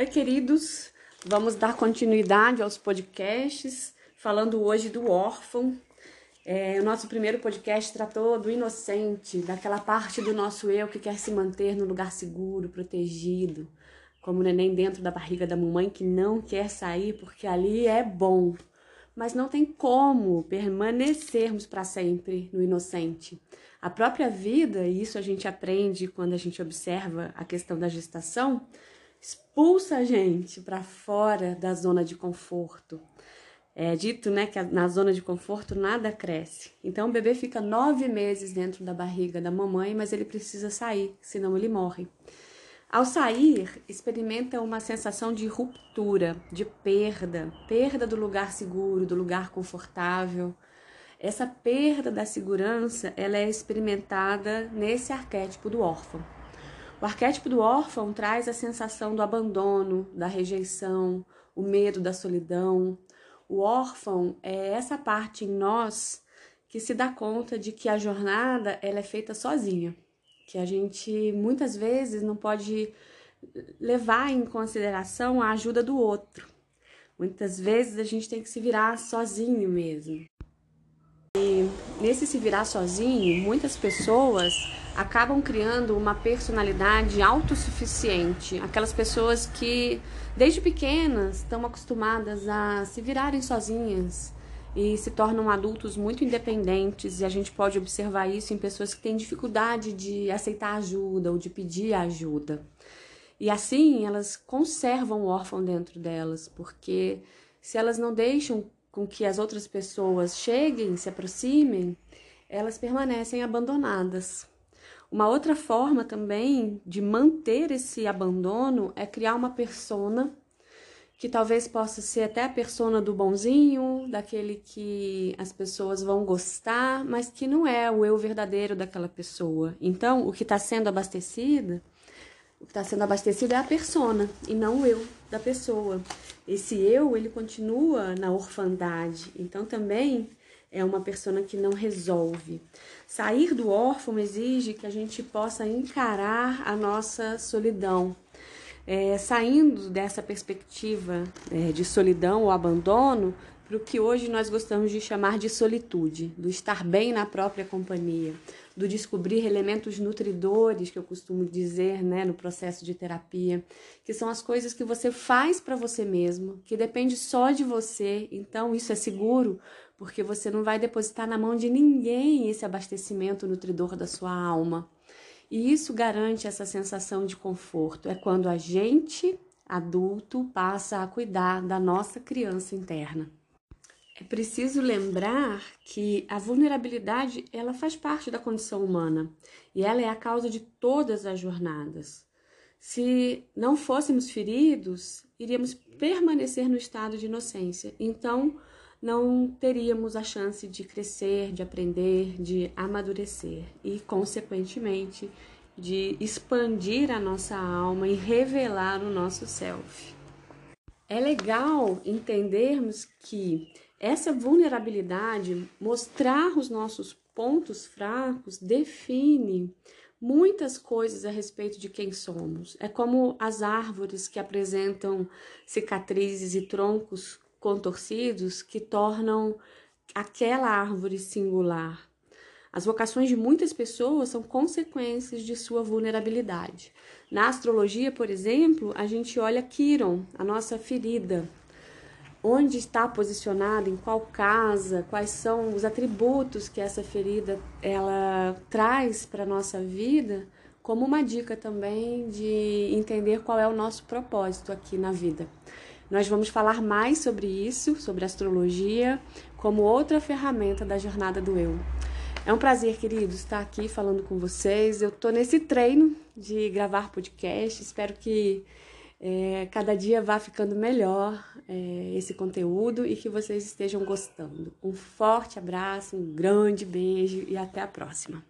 Oi, queridos. Vamos dar continuidade aos podcasts, falando hoje do órfão. É, o nosso primeiro podcast tratou do inocente, daquela parte do nosso eu que quer se manter no lugar seguro, protegido, como o neném dentro da barriga da mamãe que não quer sair porque ali é bom. Mas não tem como permanecermos para sempre no inocente. A própria vida, e isso a gente aprende quando a gente observa a questão da gestação, expulsa a gente para fora da zona de conforto. É dito, né, que na zona de conforto nada cresce. Então o bebê fica nove meses dentro da barriga da mamãe, mas ele precisa sair, senão ele morre. Ao sair, experimenta uma sensação de ruptura, de perda, perda do lugar seguro, do lugar confortável. Essa perda da segurança, ela é experimentada nesse arquétipo do órfão. O arquétipo do órfão traz a sensação do abandono, da rejeição, o medo da solidão. O órfão é essa parte em nós que se dá conta de que a jornada ela é feita sozinha, que a gente muitas vezes não pode levar em consideração a ajuda do outro. Muitas vezes a gente tem que se virar sozinho mesmo. Nesse se virar sozinho, muitas pessoas acabam criando uma personalidade autossuficiente. Aquelas pessoas que, desde pequenas, estão acostumadas a se virarem sozinhas e se tornam adultos muito independentes. E a gente pode observar isso em pessoas que têm dificuldade de aceitar ajuda ou de pedir ajuda. E assim elas conservam o órfão dentro delas, porque se elas não deixam com que as outras pessoas cheguem, se aproximem, elas permanecem abandonadas. Uma outra forma também de manter esse abandono é criar uma persona que talvez possa ser até a persona do bonzinho, daquele que as pessoas vão gostar, mas que não é o eu verdadeiro daquela pessoa. Então, o que está sendo abastecido, o que está sendo abastecido é a persona e não o eu da pessoa. Esse eu, ele continua na orfandade. Então, também é uma persona que não resolve. Sair do órfão exige que a gente possa encarar a nossa solidão. É, saindo dessa perspectiva é, de solidão ou abandono para o que hoje nós gostamos de chamar de solitude, do estar bem na própria companhia, do descobrir elementos nutridores, que eu costumo dizer né, no processo de terapia, que são as coisas que você faz para você mesmo, que depende só de você, então isso é seguro, porque você não vai depositar na mão de ninguém esse abastecimento nutridor da sua alma. E isso garante essa sensação de conforto. É quando a gente, adulto, passa a cuidar da nossa criança interna. É preciso lembrar que a vulnerabilidade ela faz parte da condição humana e ela é a causa de todas as jornadas. Se não fôssemos feridos, iríamos permanecer no estado de inocência. Então, não teríamos a chance de crescer, de aprender, de amadurecer e, consequentemente, de expandir a nossa alma e revelar o nosso self. É legal entendermos que essa vulnerabilidade, mostrar os nossos pontos fracos, define muitas coisas a respeito de quem somos. É como as árvores que apresentam cicatrizes e troncos contorcidos que tornam aquela árvore singular. As vocações de muitas pessoas são consequências de sua vulnerabilidade. Na astrologia, por exemplo, a gente olha Quiron, a nossa ferida. Onde está posicionada, em qual casa, quais são os atributos que essa ferida ela traz para nossa vida, como uma dica também de entender qual é o nosso propósito aqui na vida. Nós vamos falar mais sobre isso, sobre astrologia, como outra ferramenta da jornada do eu. É um prazer, queridos, estar aqui falando com vocês. Eu estou nesse treino de gravar podcast. Espero que é, cada dia vá ficando melhor é, esse conteúdo e que vocês estejam gostando. Um forte abraço, um grande beijo e até a próxima.